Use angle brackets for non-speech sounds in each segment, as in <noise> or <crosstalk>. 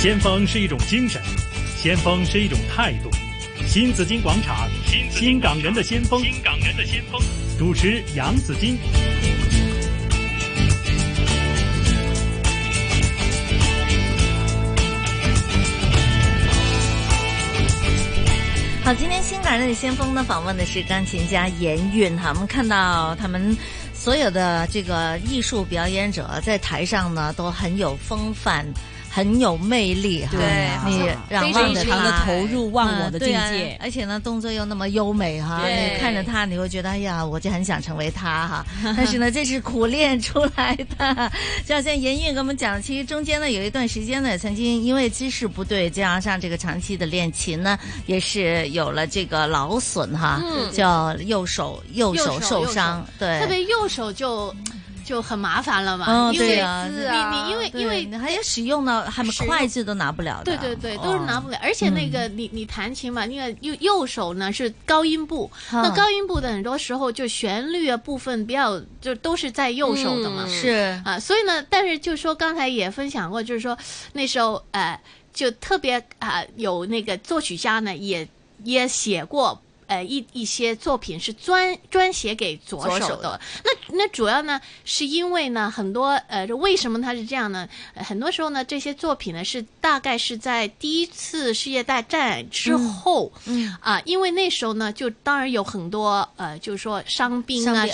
先锋是一种精神，先锋是一种态度。新紫金广场，新港人的先锋，新港人的先锋。主持杨紫金。好，今天新港人的先锋呢，访问的是钢琴家严韵哈。我们看到他们所有的这个艺术表演者在台上呢，都很有风范。很有魅力哈，对，你非常的投入忘我的境界，而且呢，动作又那么优美哈，你看着他，你会觉得哎呀，我就很想成为他哈。<laughs> 但是呢，这是苦练出来的。就好像严韵跟我们讲，其实中间呢有一段时间呢，曾经因为姿势不对，加上这个长期的练琴呢，也是有了这个劳损哈，叫右手右手受伤，对，特别右手就。就很麻烦了嘛，因为你你因为因为你还要使用呢，还筷子都拿不了的。对对对，都是拿不了。而且那个你你弹琴嘛，因为右右手呢是高音部，那高音部的很多时候就旋律啊部分比较就都是在右手的嘛。是啊，所以呢，但是就说刚才也分享过，就是说那时候呃就特别啊有那个作曲家呢也也写过。呃，一一些作品是专专写给左手的。那那主要呢，是因为呢，很多呃，为什么它是这样呢？很多时候呢，这些作品呢是大概是在第一次世界大战之后，嗯啊，因为那时候呢，就当然有很多呃，就是说伤兵啊，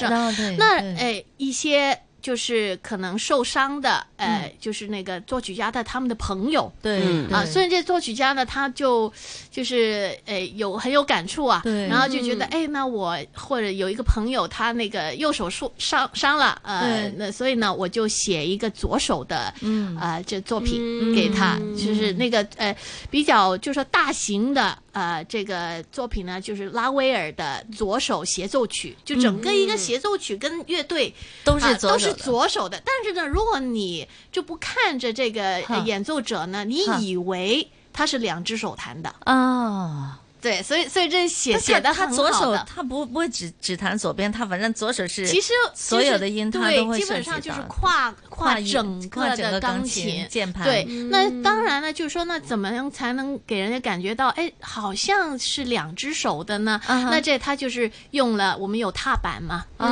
那哎一些。就是可能受伤的，呃，就是那个作曲家的他们的朋友，对啊，所以这作曲家呢，他就就是呃有很有感触啊，然后就觉得，哎，那我或者有一个朋友，他那个右手受伤伤了，呃，那所以呢，我就写一个左手的，嗯。啊，这作品给他，就是那个呃比较就是说大型的。呃，这个作品呢，就是拉威尔的左手协奏曲，就整个一个协奏曲跟乐队都是都是左手的。但是呢，如果你就不看着这个演奏者呢，你以为他是两只手弹的啊。对，所以所以这写写的他左手他不不会只只弹左边，他反正左手是其实所有的音他都会基本上就是跨跨整个的钢琴键盘。对，那当然了，就是说那怎么样才能给人家感觉到哎，好像是两只手的呢？那这他就是用了我们有踏板嘛，啊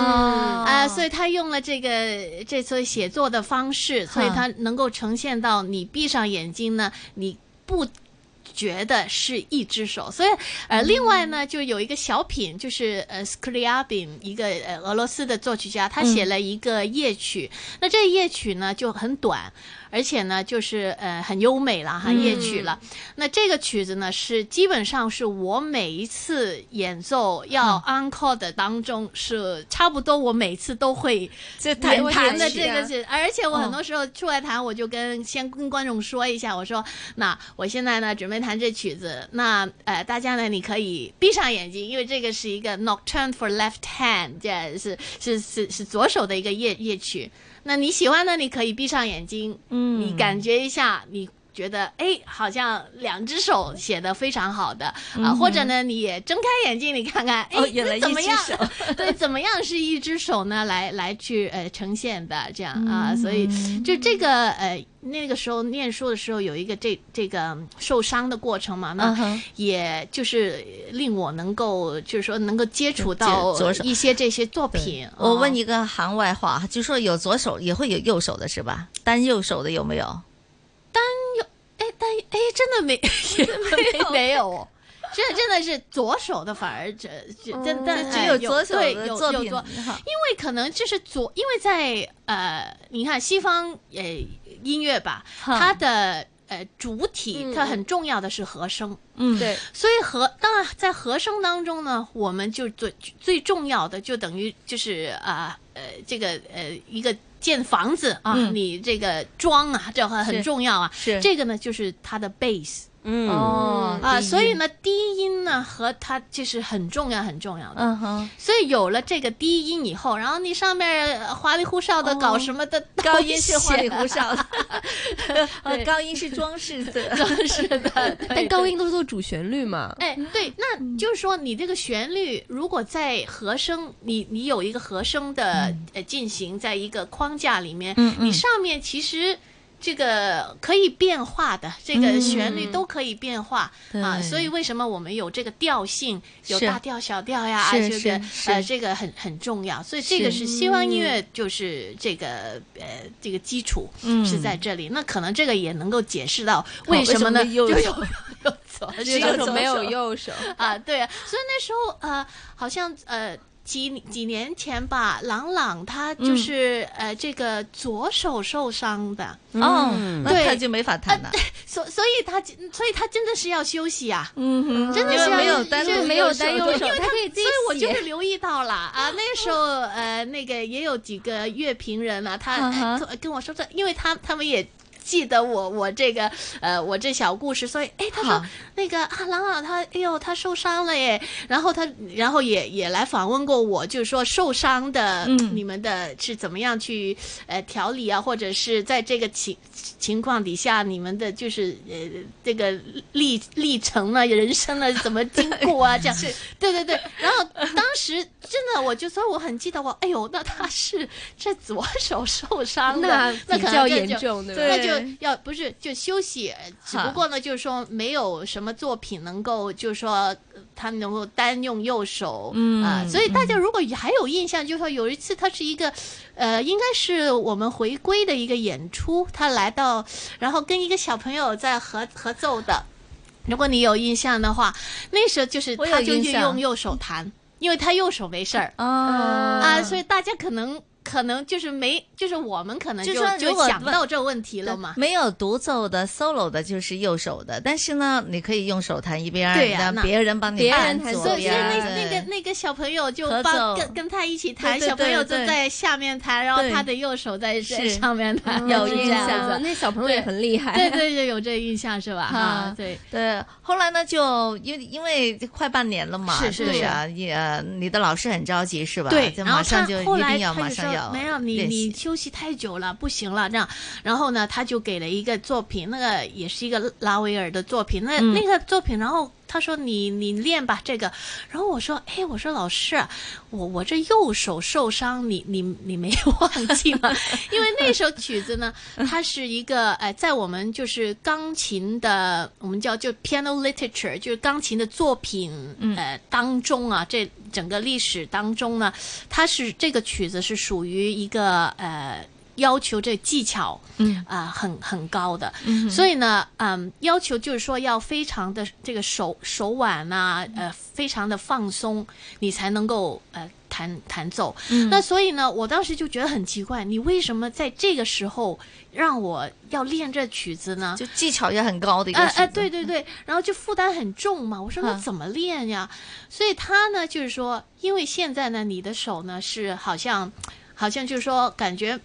啊，所以他用了这个这所以写作的方式，所以他能够呈现到你闭上眼睛呢，你不。觉得是一只手，所以呃，另外呢，就有一个小品，就是呃 s k r i a b i n 一个呃俄罗斯的作曲家，他写了一个夜曲，那这夜曲呢就很短。而且呢，就是呃很优美了哈，夜曲了。那这个曲子呢，是基本上是我每一次演奏要 encore 的当中，是差不多我每次都会 <laughs> 弹弹的这个是。而且我很多时候出来弹，我就跟先跟观众说一下，我说那我现在呢准备弹这曲子，那呃大家呢你可以闭上眼睛，因为这个是一个 Nocturne for Left Hand，这是是是是左手的一个夜夜曲。那你喜欢的，你可以闭上眼睛，嗯，你感觉一下，你觉得哎，好像两只手写的非常好的啊，或者呢，你也睁开眼睛，你看看，哎，怎么样？<laughs> 对，怎么样是一只手呢？来来去呃呈现的这样啊，所以就这个呃。那个时候念书的时候有一个这这个受伤的过程嘛，那也就是令我能够就是说能够接触到一些这些作品。我问一个行外话，就说有左手也会有右手的是吧？单右手的有没有？单右哎真的没 <laughs> 没没有。这真的是左手的，反而这这但但只有左手的作品，因为可能就是左，因为在呃，你看西方呃音乐吧，它的呃主体它很重要的是和声，嗯，对，所以和当然在和声当中呢，我们就最最重要的就等于就是啊呃这个呃一个建房子啊，你这个装啊，这很很重要啊，是。这个呢就是它的 base。嗯。哦啊，所以呢，低音呢和它就是很重要很重要的。嗯哼，所以有了这个低音以后，然后你上面花里胡哨的搞什么的，<laughs> 高音是花里胡哨的，<laughs> 高音是装饰的，<laughs> 装饰的。但高音都是做主旋律嘛？哎，对，那就是说你这个旋律如果在和声，你你有一个和声的呃进行在一个框架里面，你上面其实。这个可以变化的，这个旋律都可以变化、啊，所以为什么我们有这个调性，有大调、小调呀，啊这个是呃，这个很很重要，所以这个是。西方音乐就是这个呃这个基础嗯。是在这里，那可能这个也能够解释到为什么呢？么右就有手？有左 <laughs> 手没有右手，啊，对啊，所以那时候呃，好像呃。几几年前吧，朗朗他嗯。就是、呃这个左手受伤的，哦，那对。他就没法弹了。所所以他所以他真的是要休息啊，嗯哼，真的是要有就单独就没有单右手，对他可以自己所以我就是留意到了啊，那时候呃，那个也有几个乐评人啊，他、跟我说这，因为他他们也。记得我我这个呃我这小故事，所以哎他说那个啊郎朗他哎呦他受伤了耶，然后他然后也也来访问过我，就是说受伤的、嗯。你们的是怎么样去呃调理啊，或者是在这个情情况底下你们的就是呃这个历历程啊人生啊怎么经过啊这样，<laughs> 对对对，然后当时真的我就所以我很记得我哎呦那他是这左手受伤的，那那比较严重，对吧？那对就要不是就休息，呃只不过呢，就是说没有什么作品能够，就是说呃他能够单用右手，嗯啊、所以大家如果还有印象，就是说有一次他是一个，呃，应该是我们回归的一个演出，他来到，然后跟一个小朋友在合合奏的，如果你有印象的话，那时候就是他就用右手弹，因为他右手没事儿。哦。啊，所以大家可能可能就是没，就是我们可能就就想到这问题了嘛。没有独奏的 solo 的，就是右手的，但是呢，你可以用手弹一边，让对呀那别人帮你别人弹弹左所以，所以。那那个那个小朋友就帮跟跟他一起弹，小朋友就在下面弹，然后他的右手在在上面弹，有印象。那小朋友也很厉害，对对对，有这印象是吧？啊啊，对，对，后来呢，就因为因为快半年了嘛，是是对呀、也呃你的老师很着急是吧？对，就然后他马上就后来一定要马没有你你休息太久了，不行了这样。然后呢，他就给了一个作品，那个也是一个拉威尔的作品，那、嗯那个作品，然后。他说你你练吧这个，然后我说哎我说老师啊，我我这右手受伤，你你你没忘记吗？<laughs> 因为那首曲子呢，它是一个呃，在我们就是钢琴的，我们叫就 piano literature，就是钢琴的作品呃当中啊，这整个历史当中呢，它是这个曲子是属于一个呃。要求这技巧，嗯啊、很很高的，嗯所以呢，嗯，要求就是说要非常的这个手手腕啊，呃，非常的放松，你才能够呃弹弹奏。嗯那所以呢，我当时就觉得很奇怪，你为什么在这个时候让我要练这曲子呢？就技巧也很高的一个哎哎，对对对，然后就负担很重嘛。我说那嗯怎么练呀？所以他呢，就是说，因为现在呢，你的手呢是好像，好像就是说感觉。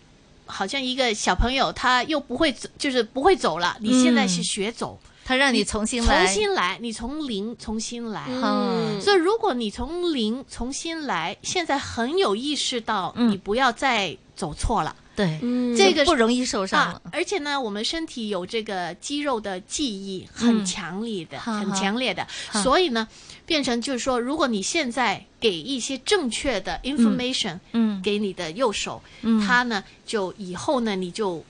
好像一个小朋友，他又不会走，就是不会走了。你现在是嗯学走，他让你重新来，重新来，你从零重新来。嗯所以，如果你从零重新来，现在很有意识到，嗯你不要再走错了。对，嗯。这个不容易受伤。啊。，而且呢，我们身体有这个肌肉的记忆很嗯强烈的，很强烈的，哈。所以呢，变成就是说，如果你现在给一些正确的 information、嗯。给你的右手，嗯。它呢就以后呢你就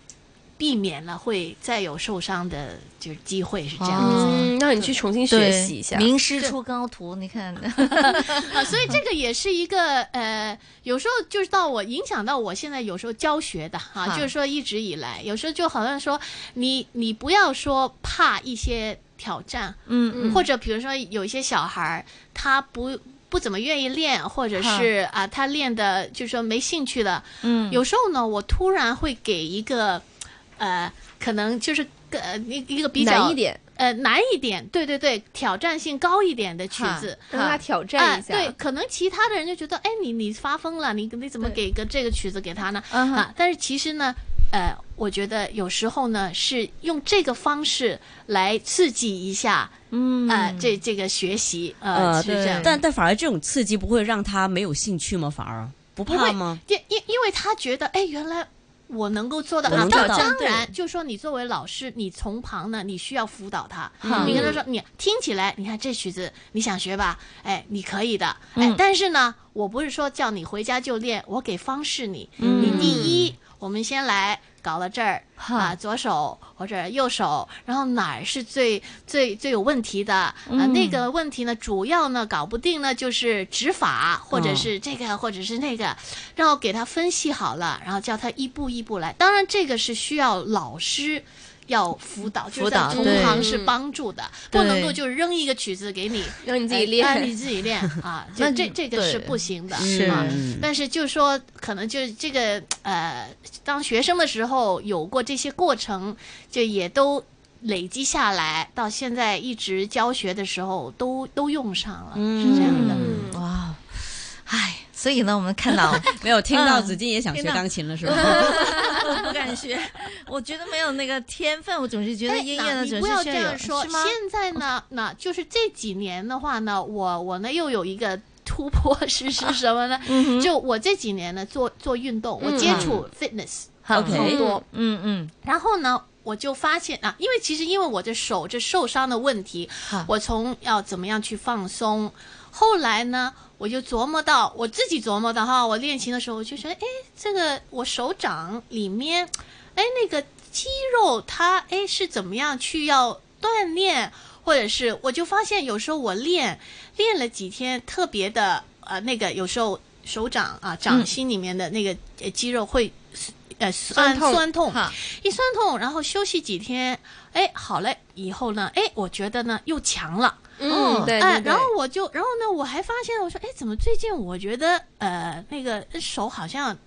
避免了会再有受伤的就是机会，是这样子。哦嗯，让你去重新学习一下。名师出高徒，你看，<laughs> 啊，所以这个也是一个呃，有时候就是到我影响到我现在有时候教学的哈、哈就是说一直以来，有时候就好像说你你不要说怕一些挑战，嗯嗯或者比如说有一些小孩儿他不。不怎么愿意练，或者是啊，他练的就是说没兴趣了。嗯，有时候呢，我突然会给一个，呃，可能就是呃一一个比较难一点，呃难一点，对对对，挑战性高一点的曲子。让他挑战一下。哎，对，可能其他的人就觉得，哎，你你发疯了，你你怎么给个这个曲子给他呢？啊，但是其实呢，呃，我觉得有时候呢是用这个方式来刺激一下，嗯呃，这这个学习，呃，呃是这样。但但反而这种刺激不会让他没有兴趣吗？反而不怕吗？因因因为他觉得，哎，原来。我能够做到啊！当当然，就说你作为老师，你从旁呢，你需要辅导他。嗯你跟他说，你听起来，你看这曲子你想学吧？哎，你可以的。哎嗯，但是呢，我不是说叫你回家就练，我给方式你。嗯你第一，我们先来搞到这儿哈啊，左手或者右手，然后哪儿是最最最有问题的啊？嗯那个问题呢，主要呢搞不定呢，就是指法或者是这个、或者是那个，然后给他分析好了，然后叫他一步一步来。当然，这个是需要老师。要辅导，就是在同辅导对行是帮助的，不能够就扔一个曲子给你，让你自己哎练。你自己练 <laughs> 啊，那就这这个是不行的，是。但是就是说，可能就是这个呃，当学生的时候有过这些过程，就也都累积下来，到现在一直教学的时候都都用上了，是这样的。嗯，哇，唉，所以呢，我们看到 <laughs> 没有听到嗯子金也想学钢琴了是吧？我 <laughs> 不敢学，<laughs> 我觉得没有那个天分，我总是觉得哎音乐呢总那你不要这样说。是吗？现在呢，那就是这几年的话呢，我我呢又有一个突破是是什么呢？嗯就我这几年呢做做运动，我接触 fitness 很多，嗯嗯，然后呢，我就发现啊，因为其实因为我的手这受伤的问题，我从要怎么样去放松，后来呢，我就琢磨到我自己琢磨的哈，我练琴的时候我就觉得，哎，这个我手掌里面，哎，那个肌肉它哎是怎么样去要锻炼，或者是我就发现有时候我练练了几天，特别的呃那个有时候手掌啊掌心里面的那个呃肌肉会。呃，酸酸痛酸痛，哈。一酸痛，然后休息几天，哎，好嘞以后呢，哎，我觉得呢又强了，嗯，对哎，对对然后我就，然后呢，我还发现，我说，哎，怎么最近我觉得，呃，那个手好像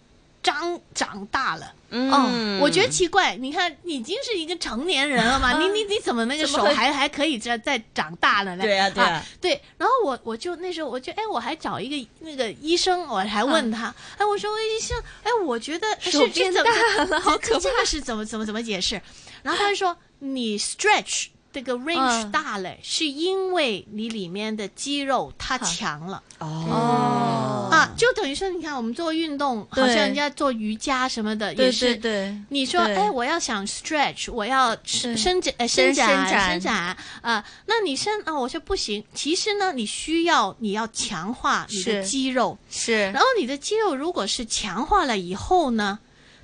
长长大了，嗯我觉得奇怪，你看你已经是一个成年人了嘛，<laughs> 你你你怎么那个手还还可以再再长大了呢？对啊对啊对。然后我我就那时候我就哎，我还找一个那个医生，我还问他，哎，我说医生，哎，我觉得是手变大了好可怕 <laughs> 这个是怎么怎么怎么解释？然后他就说你 stretch。这个 range 嗯。大了，是因为你里面的肌肉它强了。哦。啊，就等于说，你看我们做运动，好像人家做瑜伽什么的，也是对对，你说，对。哎，我要想 stretch，我要伸伸展、呃伸伸展、伸展。伸展啊、那你伸啊，我说不行。其实呢，你需要你要强化你的肌肉，是。然后你的肌肉如果是强化了以后呢，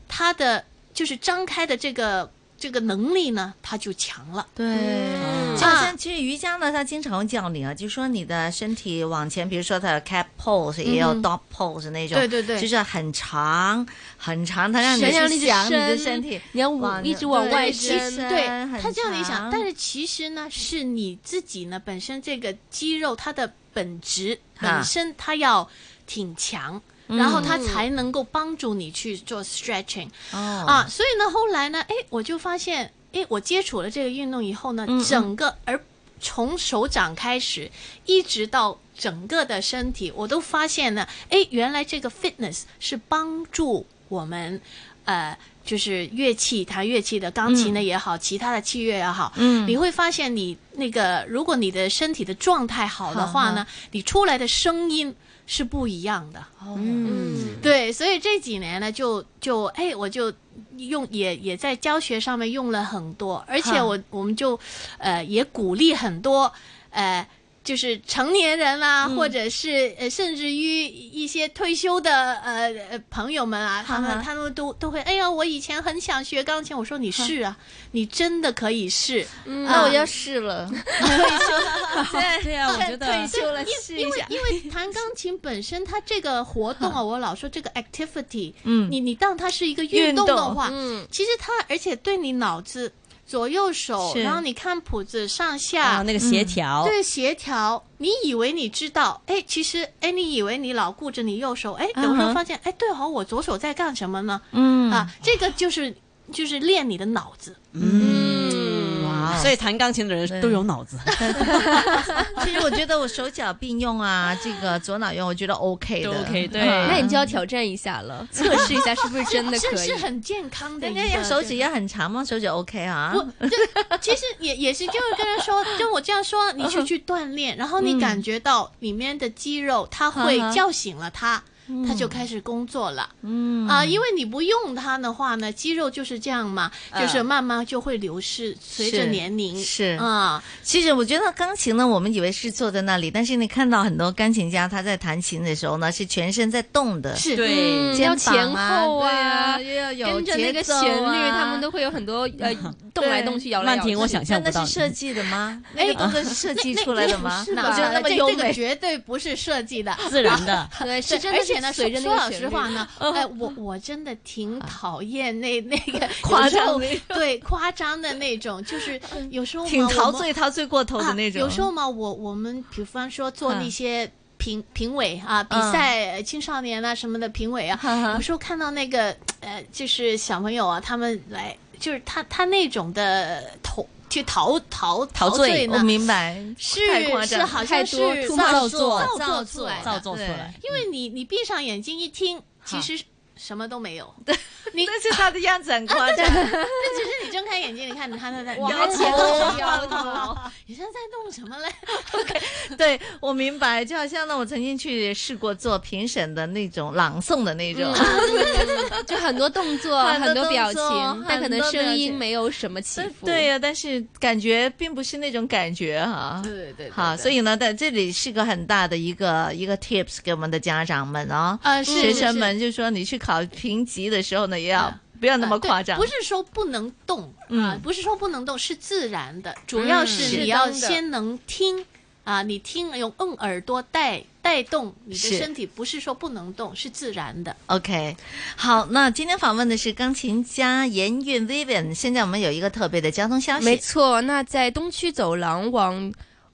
它的就是张开的这个这个能力呢，它就强了。对。嗯。就好像其实瑜伽呢，它经常会教你啊，就说你的身体往前，比如说它有 cat pose，也有 dog pose 那种，对对对。就是很长很长，它让你想让你去想你的伸身体，你要往一直往外伸，对很他这样你想，但是其实呢，是你自己呢本身这个肌肉它的本质本身它要挺强，嗯然后它才能够帮助你去做 stretching、哦。啊。所以呢，后来呢，哎，我就发现，哎，我接触了这个运动以后呢，整个而从手掌开始，一直到整个的身体，我都发现呢，哎，原来这个 fitness 是帮助我们，呃，就是乐器弹乐器的钢琴的也好，其他的器乐也好，嗯。你会发现你那个，如果你的身体的状态好的话呢，你出来的声音是不一样的。嗯对，所以这几年呢，就就哎，我就用也也在教学上面用了很多，而且我我们就呃也鼓励很多呃。就是成年人啦、嗯。或者是呃，甚至于一些退休的呃呃朋友们啊，他们他们都都会，哎呀，我以前很想学钢琴。我说你试啊，你真的可以试。那我要试了，退休，现在对啊 <laughs> 我觉得。退休了，试一因为，因为弹钢琴本身它这个活动啊，我老说这个 activity，嗯。你你当它是一个运运动的话，嗯，其实它而且对你脑子左右手，然后你看谱子上啊下。那个协调，对协调，你以为你知道，哎，其实，哎，你以为你老顾着你右手，哎，有时候发现，哎，对哦，我左手在干什么呢？嗯啊，这个就是就是练你的脑子。嗯，哇哦所以弹钢琴的人都有脑子，<laughs> 其实我觉得我手脚并用啊，这个左脑用，我觉得 OK 的。都 OK，对。嗯那你就要挑战一下了，<laughs> 测试一下是不是真的可以。是是。很健康的一个。人家要手指要很长吗？手指 OK 啊？不，就其实也也是，就是跟他说，<laughs> 就我这样说，你就去锻炼，然后你嗯。感觉到里面的肌肉，它会叫醒了它，他就开始工作了。嗯啊，因为你不用它的话呢，肌肉就是这样嘛，就是慢慢就会流失，随着年龄是啊。其实我觉得钢琴呢，我们以为是坐在那里，但是你看到很多钢琴家他在弹琴的时候呢，是全身在动的，是对，肩要前膀后啊，啊，又要有跟着那个节奏旋律，啊他们都会有很多呃 <laughs> 动来动去、摇来摇去。曼婷，我想象不到真的是。设计的吗？那个动作是设计出来的吗？那我觉得那么这优美。这个绝对不是设计的。自然的，<laughs> 对，是真的而且呢，是随着那说老实话呢，<laughs> 哎，<laughs> 我我真的挺讨厌那那个 <laughs> 夸张对夸张的那种，就是有时候嘛挺陶醉陶醉过头的那种。啊。有时候嘛，我我们比方说做那嗯些评评委啊，比赛呃青少年啊什么的评委啊，有时候看到那个呃，就是小朋友啊，他们来就是他他那种的投去陶陶陶醉醉呢我，明白，是是好像是造造作造作出来造作出来。因为你你闭上眼睛一听，其实什么都没有。你但是他的样子很夸张。但其实你睁开眼睛，你看他在在哇摇头哦摇头，<laughs> 你现在在弄什么嘞？<laughs> OK，？对我明白，就好像呢，我曾经去试过做评审的那种朗诵的那种。<laughs> 就很多动作、很多表情，但可能声音没有什么起伏。对呀、但是感觉并不是那种感觉哈。对对对，好，所以呢，在这里是个很大的一个一个 tips 给我们的家长们哦，啊是学生们就说你去考评级的时候呢，也要不要那么夸张，不是说不能动啊嗯，不是说不能动，是自然的，主要是是你要先能听啊，你听用用耳朵带带动你的身体，不是说不能动，是自然的。OK，好，那今天访问的是钢琴家严韵 Vivian。现在我们有一个特别的交通消息，没错，那在东区走廊往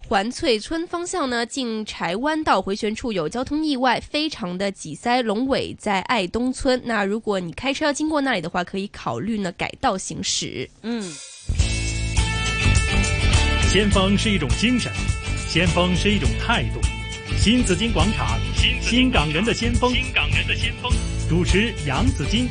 环翠村方向呢，进柴湾道回旋处有交通意外，非常的挤塞。龙尾在爱东村，那如果你开车要经过那里的话，可以考虑呢改道行驶。嗯，先锋是一种精神，先锋是一种态度。新紫金广场，新港人的先锋，新港人的先锋。主持杨紫金。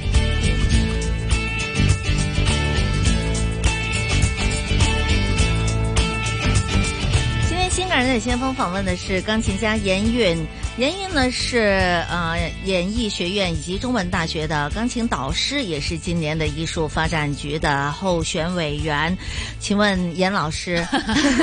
新港人的先锋访问的是钢琴家严韵。严韵呢是呃演艺学院以及中文大学的钢琴导师，也是今年的艺术发展局的候选委员。请问严老师，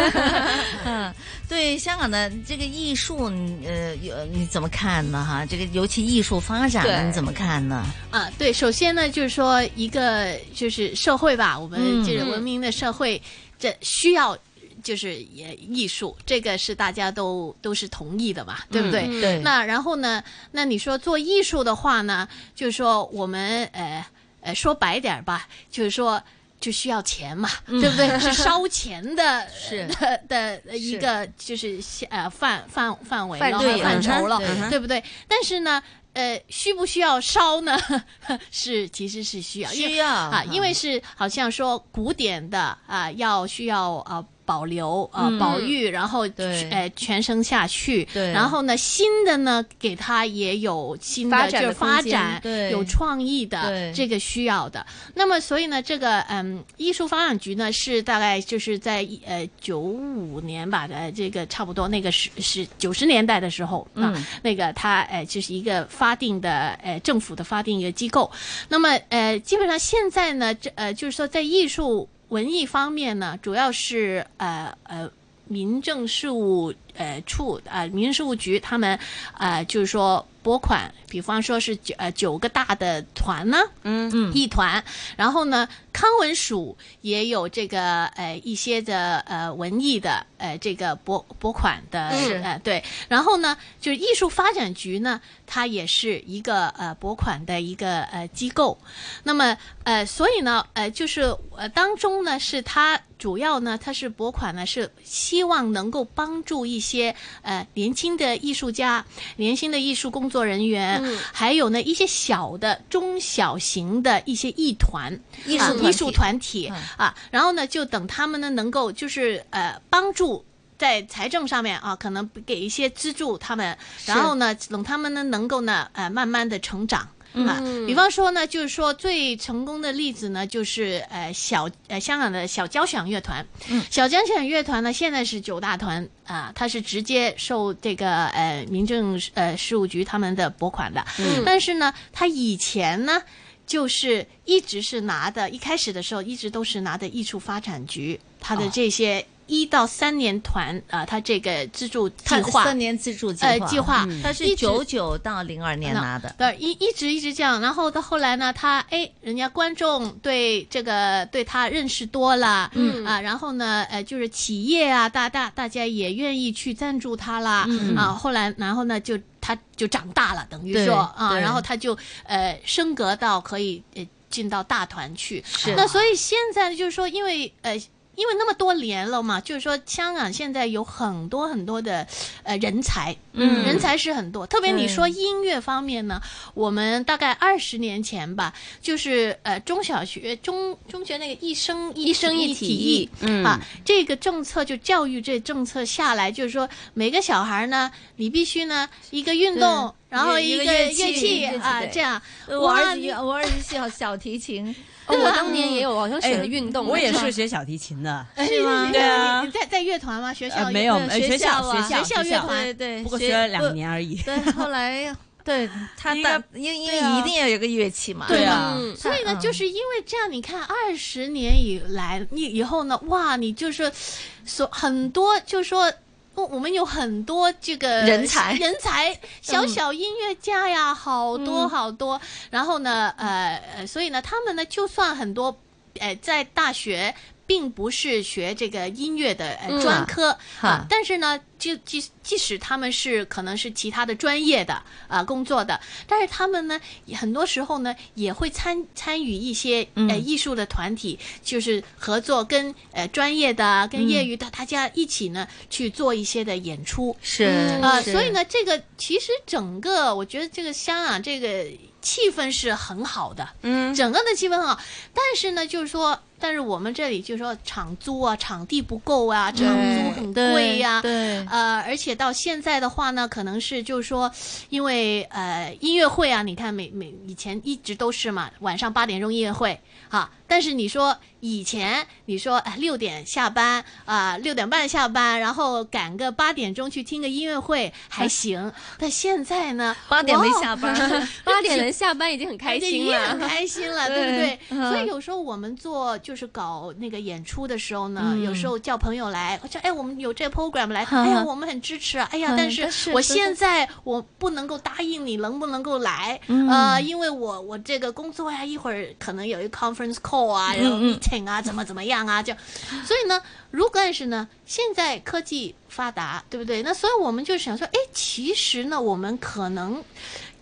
<laughs> 嗯，对香港的这个艺术，呃，有你怎么看呢？哈，这个尤其艺术发展，你怎么看呢？啊，对，首先呢，就是说一个就是社会吧，我们嗯这个文明的社会，这需要就是也艺术，这个是大家都都是同意的嘛，对不对？嗯对那然后呢，那你说做艺术的话呢，就是说我们呃呃说白点儿吧，就是说。就需要钱嘛，对不对？是 <laughs> 烧钱的，<laughs> 是的一个就是呃范范范围了，范范畴了，对不对？但是呢，呃，需不需要烧呢？<laughs> 是其实是需要，需要啊，因为是好像说古典的啊，要需要啊。保留啊、嗯保育，然后对呃传承下去。对然后呢，新的呢，给他也有新的发展就发展，对有创意的这个需要的。那么，所以呢，这个嗯，艺术发展局呢是大概就是在呃九五年吧的这个差不多那个是是九十年代的时候啊，嗯那个它呃就是一个发定的呃政府的发定一个机构。那么呃，基本上现在呢，这呃就是说在艺术文艺方面呢，主要是呃呃。民政事务呃处啊、呃，民政事务局他们呃就是说拨款，比方说是九呃九个大的团呢，嗯嗯一团，然后呢，康文署也有这个呃一些的呃文艺的呃这个拨拨款的，是呃对，然后呢，就是艺术发展局呢，它也是一个呃拨款的一个呃机构，那么呃所以呢呃就是呃当中呢是它主要呢它是拨款呢是希望能够帮助一些呃年轻的艺术家、年轻的艺术工作人员，嗯还有呢一些小的中小型的一些艺团。艺术艺术团体、嗯啊，然后呢，就等他们呢能够就是呃帮助。在财政上面啊，可能给一些资助他们，然后呢，等他们呢能够呢呃慢慢的成长啊。比方说呢，就是说最成功的例子呢，就是呃小呃香港的小交响乐团。嗯，小交响乐团呢，现在是九大团啊，它是直接受这个呃民政呃事务局他们的拨款的。嗯，但是呢，它以前呢，就是一直是拿的，一开始的时候一直都是拿的艺术发展局它的这些。一到三年团啊，他这个资助计划，三年资助计划，呃，计划，他是九九到零二年拿的，对，一一直一直这样，然后到后来呢，他哎，人家观众对这个对他认识多了，嗯。啊，然后呢，呃，就是企业啊，大大大家也愿意去赞助他啦，啊，后来然后呢，就他就长大了，等于说。啊，然后他就呃升格到可以呃进到大团去，是，那所以现在就是说，因为呃。因为那么多年了嘛，就是说香港现在有很多很多的呃人才，嗯，人才是很多。特别你说音乐方面呢，我们大概二十年前吧，就是呃中小学、中中学那个一生一生一体育啊，这个政策就教育这政策下来，就是说每个小孩呢，你必须呢一个运动，然后一个乐器啊，这样。我儿子我儿子小小提琴。我当年也有，好像学了运动。我也是学小提琴的，是吗？对啊，在在乐团吗？学校没有，学校学校乐团，对对，不过学了两年而已。对，后来 <laughs> 对他大，因因为一定要有个乐器嘛。对啊，所以呢，就是因为这样，你看二十年以来，你以后呢，哇，你就是所很多，就是说。我们有很多这个人才，人才，小小音乐家呀，好多好多。然后呢，呃呃，所以呢，他们呢，就算很多，呃，在大学。并不是学这个音乐的呃专科啊，但是呢，就即即使他们是可能是其他的专业的啊工作的，但是他们呢，很多时候呢也会参参与一些呃艺术的团体，就是合作跟呃专业的跟业余的大家一起呢去做一些的演出。是啊，所以呢，这个其实整个我觉得这个香港这个气氛是很好的，嗯，整个的气氛很好，但是呢，就是说。但是我们这里就是说场租啊，场地不够啊，场租很贵呀。对，呃，而且到现在的话呢，可能是就是说，因为呃音乐会啊，你看每每以前一直都是嘛，晚上八点钟音乐会，哈。但是你说以前你说哎六点下班啊六点半下班，然后赶个八点钟去听个音乐会还行。但现在呢，八点没下班，<laughs> 八点能下班已经很开心了，<laughs> 很开心了，对不对？所以有时候我们做就是搞那个演出的时候呢，有时候叫朋友来，我说哎我们有这 program 来，哎呀我们很支持，哎呀但是我现在我不能够答应你能不能够来呃，因为我我这个工作呀一会儿可能有一个 conference call。啊，然后 meeting 啊，怎么怎么样啊？就，所以呢，如果是呢，现在科技发达，对不对？那所以我们就想说，哎，其实呢，我们可能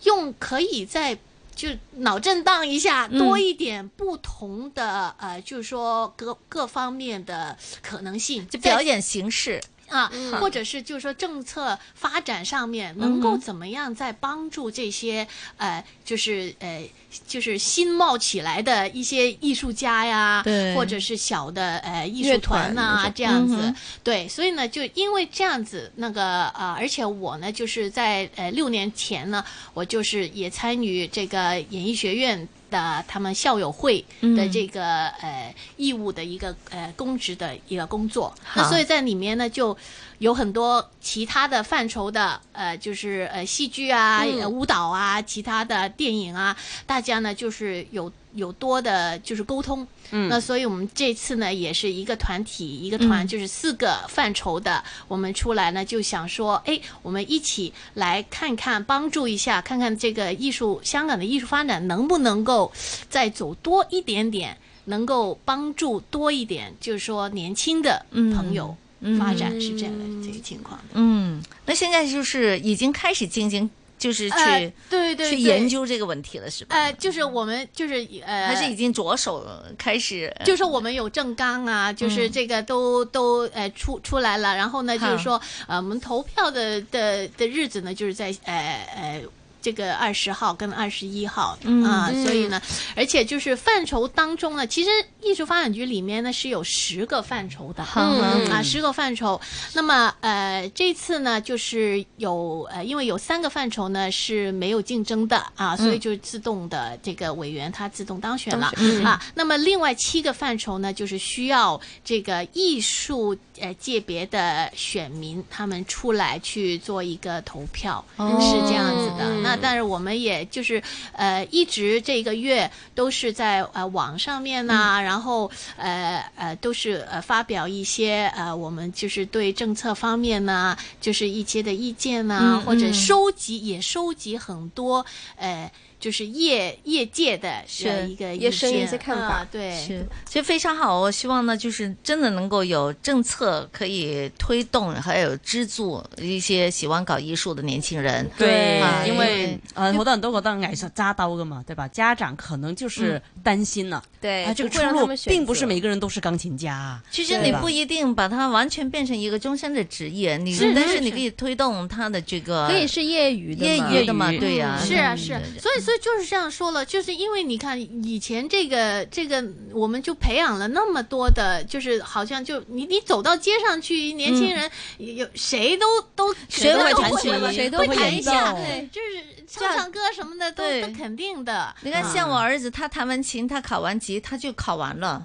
用可以在就脑震荡一下，多一点不同的呃，就是说各各方面的可能性，就表演形式。啊，或者是就是说政策发展上面能够怎么样在帮助这些呃，就是呃，就是新冒起来的一些艺术家呀，对，或者是小的呃艺术团呐，这样子，对，所以呢，就因为这样子，那个呃，而且我呢，就是在呃六年前呢，我就是也参与这个演艺学院。的他们校友会的这个呃义务的一个呃公职的一个工作，那所以在里面呢就有很多其他的范畴的呃就是呃戏剧啊、舞蹈啊、其他的电影啊，大家呢就是有。有多的就是沟通，嗯，那所以我们这次呢也是一个团体，一个团就是四个范畴的，我们出来呢就想说，哎，我们一起来看看，帮助一下，看看这个艺术香港的艺术发展能不能够再走多一点点，能够帮助多一点，就是说年轻的朋友发展是这样的这个情况。嗯，那现在就是已经开始进行。就是去对对去研究这个问题了，是吧？呃，就是我们就是呃，还是已经着手开始，就是我们有正纲啊，就是这个都都呃出出来了，然后呢，就是说呃，我们投票的的的日子呢，就是在呃呃。这个二十号跟二十一号嗯啊，所以呢，而且就是范畴当中呢，其实艺术发展局里面呢是有十个范畴的。嗯啊，十个范畴。那么，呃，这次呢，就是有呃，因为有三个范畴呢是没有竞争的啊，所以就自动的这个委员他自动当选了、啊。那么另外七个范畴呢，就是需要这个艺术呃界别的选民他们出来去做一个投票，哦是这样子的。那但是我们也就是呃一直这个月都是在呃网上面呐、然后呃呃都是呃发表一些呃我们就是对政策方面呢，就是一些的意见呐、嗯或者嗯收集也收集很多呃。就是业业界的是呃一个一些看法啊对，是，其实非常好。我希望呢，就是真的能够有政策可以推动，还有资助一些喜欢搞艺术的年轻人。对啊，因为呃好多人都觉得艺术扎刀的嘛，对吧？家长可能就是担心了，对，啊，这个出路让他们选並不是每个人都是钢琴家啊。其实你不一定把它完全变成一个终身的职业，你但是你可以推动他的这个可以是业余的业余的嘛，業餘對呀、是啊，嗯是啊，所以所以就是这样说了，就是因为你看以前这个这个，我们就培养了那么多的，就是好像就你你走到街上去，年轻人有谁都都谁都会弹琴谁都会弹一下，对，就是唱唱歌什么的都对都肯定的。你看，像我儿子，他弹完琴，他考完级，他就考完了，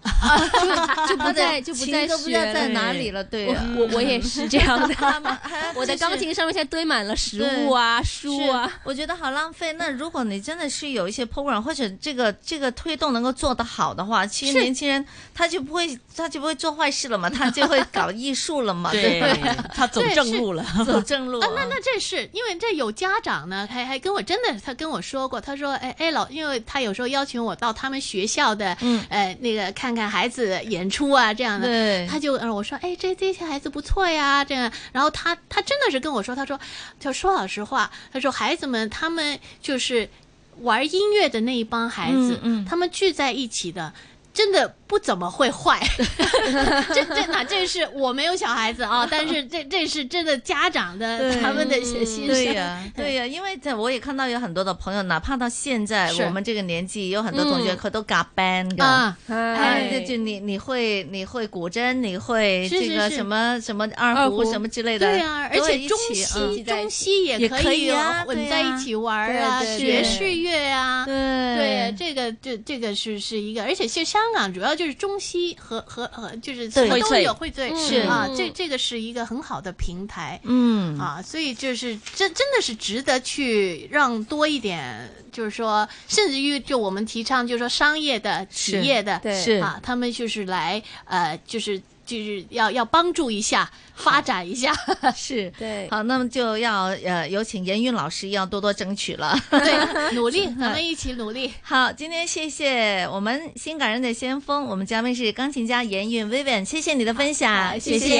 <laughs> 就不在 <laughs> 就不再琴都不知道。在哪里了。对啊，我我也是这样的，<laughs> 我的钢琴上面现在堆满了食物啊、书啊。，我觉得好浪费。那如果你真的是有一些 program 或者这个这个推动能够做得好的话，其实年轻人他就不会他就不会做坏事了嘛，<laughs> 他就会搞艺术了嘛，对。他走正路了。<laughs> 走正路啊，那那这是因为这有家长呢，还还跟我真的，他跟我说过，他说，哎哎老，因为他有时候邀请我到他们学校的，嗯。呃，那个看看孩子演出啊这样的，对。他就呃我说，哎，这这些孩子不错呀，这样，然后他他真的是跟我说，他说，就说老实话，他说孩子们他们就是玩音乐的那一帮孩子，嗯嗯他们聚在一起的。真的不怎么会坏，<laughs> 这这哪这是我没有小孩子啊，<laughs> 但是这这是真的家长的他们的心心声。对呀、<laughs> 对呀、因为在我也看到有很多的朋友，哪怕到现在我们这个年纪，有很多同学嗯可都嘎 band 的。啊，就你你会你会古筝，你会这个什么什么二胡什么之类的，对啊，而且中起西嗯。中西也也可以以啊混在一起玩啊，爵士乐啊，对。对，这个这这个是是一个，而且是香港主要就是中西和和和就是什么都荟有荟萃是。啊，嗯这这个是一个很好的平台。嗯。啊，所以就是真真的是值得去让多一点，就是说，甚至于就我们提倡，就是说商业的、企业的，对。啊，他们就是来呃，就是就是要要帮助一下，发展一下，<laughs> 是。对，好，那么就要呃有请严韵老师要多多争取了。对，努力，咱们一起努力。<laughs> 好，今天谢谢我们新感人的先锋，我们嘉宾是钢琴家严韵 Vivian，谢谢你的分享，好谢谢